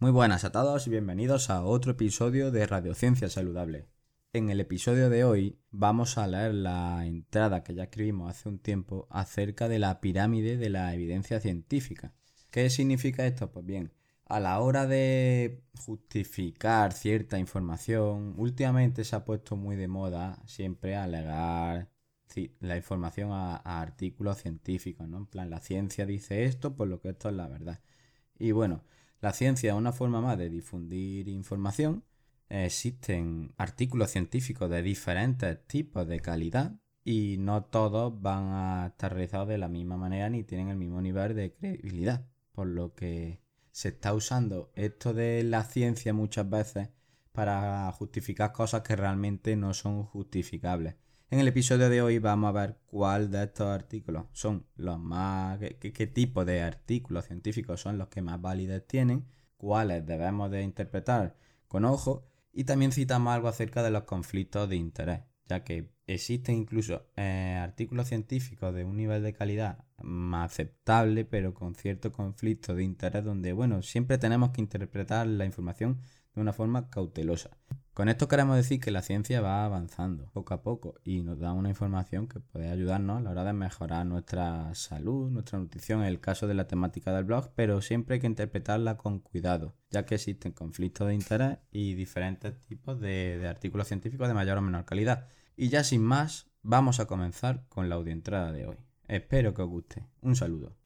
Muy buenas a todos y bienvenidos a otro episodio de Radiociencia Saludable. En el episodio de hoy vamos a leer la entrada que ya escribimos hace un tiempo acerca de la pirámide de la evidencia científica. ¿Qué significa esto? Pues bien, a la hora de justificar cierta información, últimamente se ha puesto muy de moda siempre alegar la información a, artículos científicos, ¿no? En plan, la ciencia dice esto, por lo que esto es la verdad. Y bueno, la ciencia es una forma más de difundir información. Existen artículos científicos de diferentes tipos de calidad y no todos van a estar realizados de la misma manera ni tienen el mismo nivel de credibilidad. Por lo que se está usando esto de la ciencia muchas veces para justificar cosas que realmente no son justificables. En el episodio de hoy vamos a ver cuál de estos artículos son los más... qué, tipo de artículos científicos son los que más validez tienen, cuáles debemos de interpretar con ojo y también citamos algo acerca de los conflictos de interés, ya que existen incluso eh, artículos científicos de un nivel de calidad más aceptable, pero con cierto conflicto de interés donde, bueno, siempre tenemos que interpretar la información de una forma cautelosa. Con esto queremos decir que la ciencia va avanzando poco a poco y nos da una información que puede ayudarnos a la hora de mejorar nuestra salud, nuestra nutrición, en el caso de la temática del blog, pero siempre hay que interpretarla con cuidado, ya que existen conflictos de interés y diferentes tipos de, artículos científicos de mayor o menor calidad. Y ya sin más, vamos a comenzar con la audioentrada de hoy. Espero que os guste. Un saludo.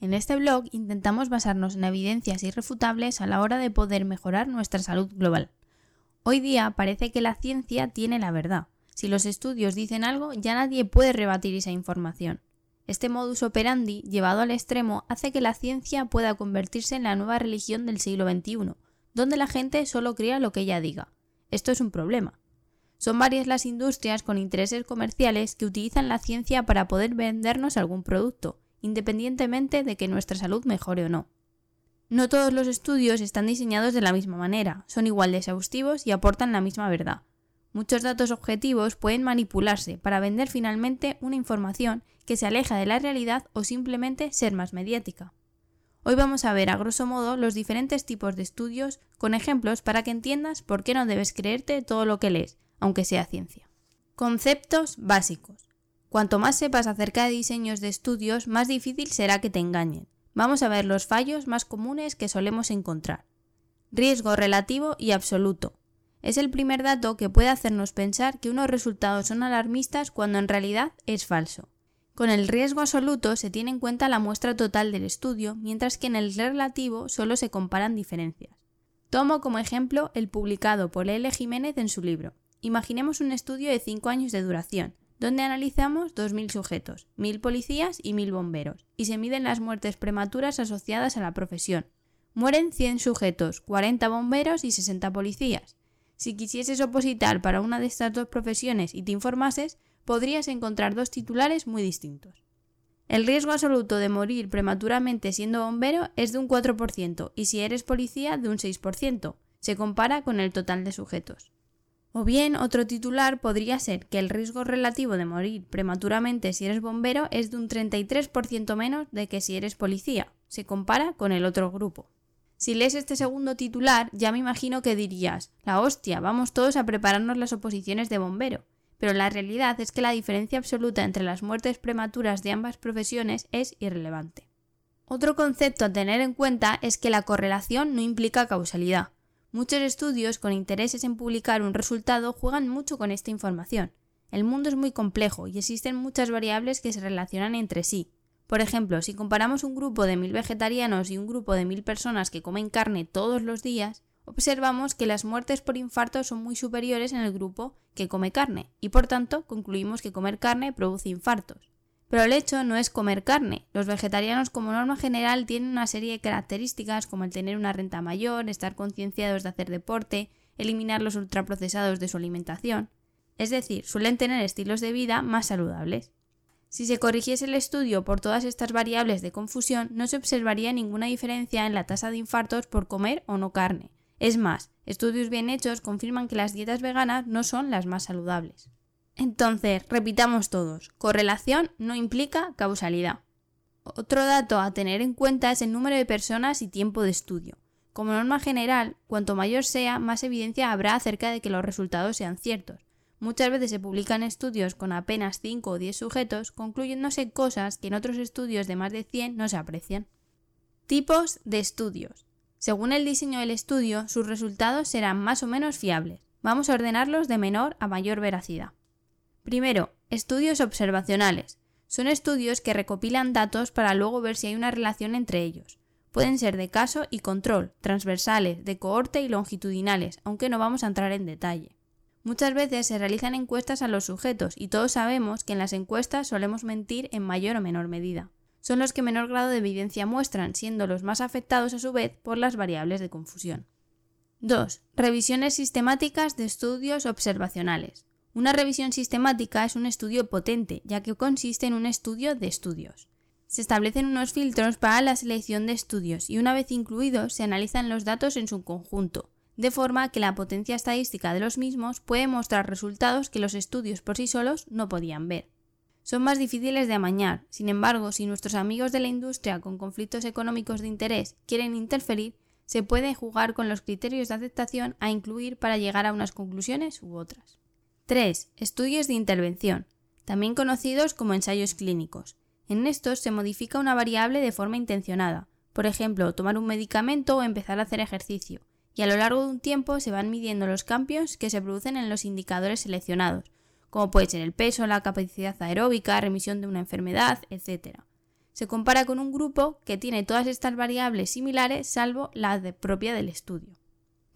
En este blog intentamos basarnos en evidencias irrefutables a la hora de poder mejorar nuestra salud global. Hoy día parece que la ciencia tiene la verdad. Si los estudios dicen algo, ya nadie puede rebatir esa información. Este modus operandi, llevado al extremo, hace que la ciencia pueda convertirse en la nueva religión del siglo XXI, donde la gente solo crea lo que ella diga. Esto es un problema. Son varias las industrias con intereses comerciales que utilizan la ciencia para poder vendernos algún producto, independientemente de que nuestra salud mejore o no. No todos los estudios están diseñados de la misma manera, son igual de exhaustivos y aportan la misma verdad. Muchos datos objetivos pueden manipularse para vender finalmente una información que se aleja de la realidad o simplemente ser más mediática. Hoy vamos a ver a grosso modo los diferentes tipos de estudios con ejemplos para que entiendas por qué no debes creerte todo lo que lees, aunque sea ciencia. Conceptos básicos. Cuanto más sepas acerca de diseños de estudios, más difícil será que te engañen. Vamos a ver los fallos más comunes que solemos encontrar. Riesgo relativo y absoluto. Es el primer dato que puede hacernos pensar que unos resultados son alarmistas cuando en realidad es falso. Con el riesgo absoluto se tiene en cuenta la muestra total del estudio, mientras que en el relativo solo se comparan diferencias. Tomo como ejemplo el publicado por L. Jiménez en su libro. Imaginemos un estudio de 5 años de duración, donde analizamos 2.000 sujetos, 1.000 policías y 1.000 bomberos, y se miden las muertes prematuras asociadas a la profesión. Mueren 100 sujetos, 40 bomberos y 60 policías. Si quisieses opositar para una de estas dos profesiones y te informases, podrías encontrar dos titulares muy distintos. El riesgo absoluto de morir prematuramente siendo bombero es de un 4% y si eres policía de un 6%. Se compara con el total de sujetos. O bien, otro titular podría ser que el riesgo relativo de morir prematuramente si eres bombero es de un 33% menos de que si eres policía. Se compara con el otro grupo. Si lees este segundo titular, ya me imagino que dirías, la hostia, vamos todos a prepararnos las oposiciones de bombero. Pero la realidad es que la diferencia absoluta entre las muertes prematuras de ambas profesiones es irrelevante. Otro concepto a tener en cuenta es que la correlación no implica causalidad. Muchos estudios con intereses en publicar un resultado juegan mucho con esta información. El mundo es muy complejo y existen muchas variables que se relacionan entre sí. Por ejemplo, si comparamos un grupo de mil vegetarianos y un grupo de mil personas que comen carne todos los días, observamos que las muertes por infarto son muy superiores en el grupo que come carne, y por tanto concluimos que comer carne produce infartos. Pero el hecho no es comer carne. Los vegetarianos como norma general tienen una serie de características como el tener una renta mayor, estar concienciados de hacer deporte, eliminar los ultraprocesados de su alimentación. Es decir, suelen tener estilos de vida más saludables. Si se corrigiese el estudio por todas estas variables de confusión, no se observaría ninguna diferencia en la tasa de infartos por comer o no carne. Es más, estudios bien hechos confirman que las dietas veganas no son las más saludables. Entonces, repitamos todos, correlación no implica causalidad. Otro dato a tener en cuenta es el número de personas y tiempo de estudio. Como norma general, cuanto mayor sea, más evidencia habrá acerca de que los resultados sean ciertos. Muchas veces se publican estudios con apenas 5 o 10 sujetos, concluyéndose cosas que en otros estudios de más de 100 no se aprecian. Tipos de estudios. Según el diseño del estudio, sus resultados serán más o menos fiables. Vamos a ordenarlos de menor a mayor veracidad. Primero, estudios observacionales. Son estudios que recopilan datos para luego ver si hay una relación entre ellos. Pueden ser de caso y control, transversales, de cohorte y longitudinales, aunque no vamos a entrar en detalle. Muchas veces se realizan encuestas a los sujetos y todos sabemos que en las encuestas solemos mentir en mayor o menor medida. Son los que menor grado de evidencia muestran, siendo los más afectados a su vez por las variables de confusión. 2. Revisiones sistemáticas de estudios observacionales. Una revisión sistemática es un estudio potente, ya que consiste en un estudio de estudios. Se establecen unos filtros para la selección de estudios y una vez incluidos se analizan los datos en su conjunto, de forma que la potencia estadística de los mismos puede mostrar resultados que los estudios por sí solos no podían ver. Son más difíciles de amañar, sin embargo, si nuestros amigos de la industria con conflictos económicos de interés quieren interferir, se puede jugar con los criterios de aceptación a incluir para llegar a unas conclusiones u otras. 3. Estudios de intervención, también conocidos como ensayos clínicos. En estos se modifica una variable de forma intencionada, por ejemplo, tomar un medicamento o empezar a hacer ejercicio, y a lo largo de un tiempo se van midiendo los cambios que se producen en los indicadores seleccionados, como puede ser el peso, la capacidad aeróbica, remisión de una enfermedad, etc. Se compara con un grupo que tiene todas estas variables similares salvo la propia del estudio.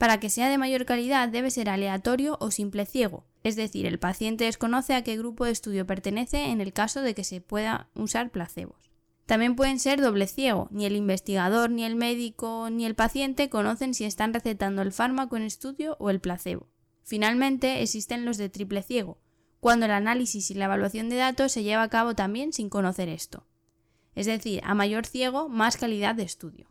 Para que sea de mayor calidad debe ser aleatorio o simple ciego, es decir, el paciente desconoce a qué grupo de estudio pertenece en el caso de que se pueda usar placebos. También pueden ser doble ciego, ni el investigador, ni el médico, ni el paciente conocen si están recetando el fármaco en estudio o el placebo. Finalmente, existen los de triple ciego, cuando el análisis y la evaluación de datos se lleva a cabo también sin conocer esto. Es decir, a mayor ciego, más calidad de estudio.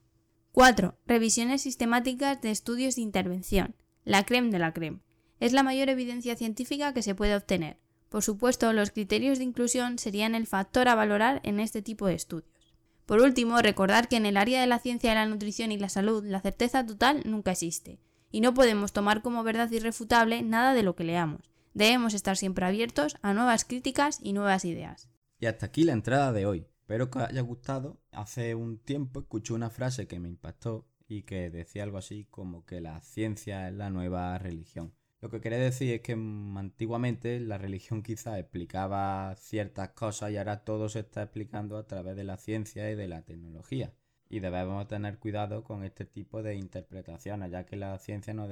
4. Revisiones sistemáticas de estudios de intervención. La creme de la creme. Es la mayor evidencia científica que se puede obtener. Por supuesto, los criterios de inclusión serían el factor a valorar en este tipo de estudios. Por último, recordar que en el área de la ciencia de la nutrición y la salud la certeza total nunca existe, y no podemos tomar como verdad irrefutable nada de lo que leamos. Debemos estar siempre abiertos a nuevas críticas y nuevas ideas. Y hasta aquí la entrada de hoy. Espero que os haya gustado. Hace un tiempo escuché una frase que me impactó y que decía algo así como que la ciencia es la nueva religión. Lo que quería decir es que antiguamente la religión quizá explicaba ciertas cosas y ahora todo se está explicando a través de la ciencia y de la tecnología. Y debemos tener cuidado con este tipo de interpretaciones, ya que la ciencia no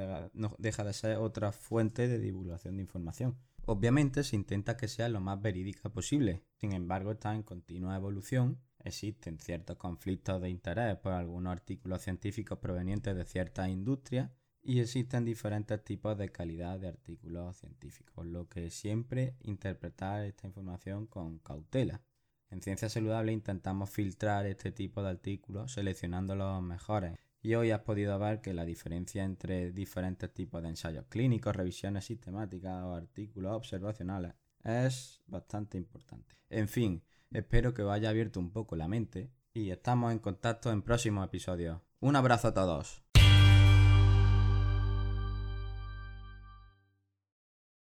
deja de ser otra fuente de divulgación de información. Obviamente se intenta que sea lo más verídica posible, sin embargo está en continua evolución, existen ciertos conflictos de interés por algunos artículos científicos provenientes de ciertas industrias y existen diferentes tipos de calidad de artículos científicos, lo que siempre interpretar esta información con cautela. En Ciencia Saludable intentamos filtrar este tipo de artículos seleccionando los mejores y hoy has podido ver que la diferencia entre diferentes tipos de ensayos clínicos, revisiones sistemáticas o artículos observacionales es bastante importante. En fin, espero que os haya abierto un poco la mente y estamos en contacto en próximos episodios. Un abrazo a todos.